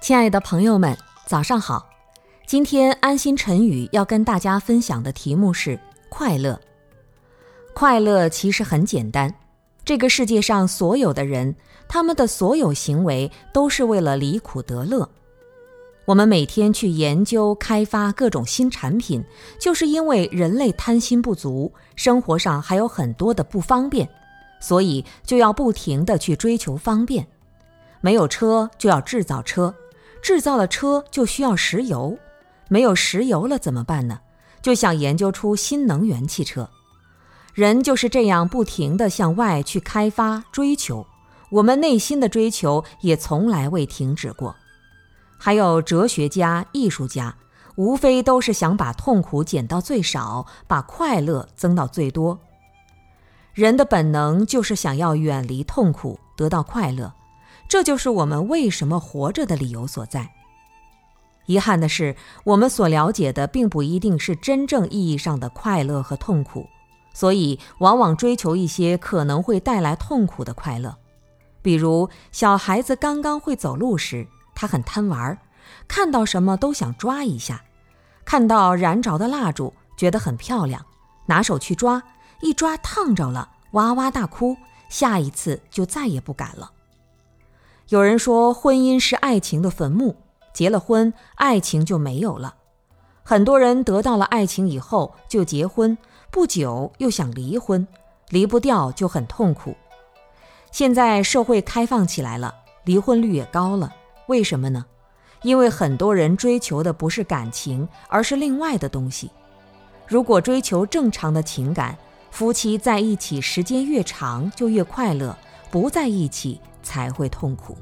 亲爱的朋友们，早上好！今天安心晨语要跟大家分享的题目是快乐。快乐其实很简单，这个世界上所有的人，他们的所有行为都是为了离苦得乐。我们每天去研究开发各种新产品，就是因为人类贪心不足，生活上还有很多的不方便，所以就要不停的去追求方便。没有车就要制造车，制造了车就需要石油，没有石油了怎么办呢？就想研究出新能源汽车。人就是这样不停地向外去开发追求，我们内心的追求也从来未停止过。还有哲学家、艺术家，无非都是想把痛苦减到最少，把快乐增到最多。人的本能就是想要远离痛苦，得到快乐。这就是我们为什么活着的理由所在。遗憾的是，我们所了解的并不一定是真正意义上的快乐和痛苦，所以往往追求一些可能会带来痛苦的快乐。比如，小孩子刚刚会走路时，他很贪玩，看到什么都想抓一下；看到燃着的蜡烛，觉得很漂亮，拿手去抓，一抓烫着了，哇哇大哭，下一次就再也不敢了。有人说，婚姻是爱情的坟墓，结了婚，爱情就没有了。很多人得到了爱情以后就结婚，不久又想离婚，离不掉就很痛苦。现在社会开放起来了，离婚率也高了，为什么呢？因为很多人追求的不是感情，而是另外的东西。如果追求正常的情感，夫妻在一起时间越长就越快乐，不在一起。才会痛苦。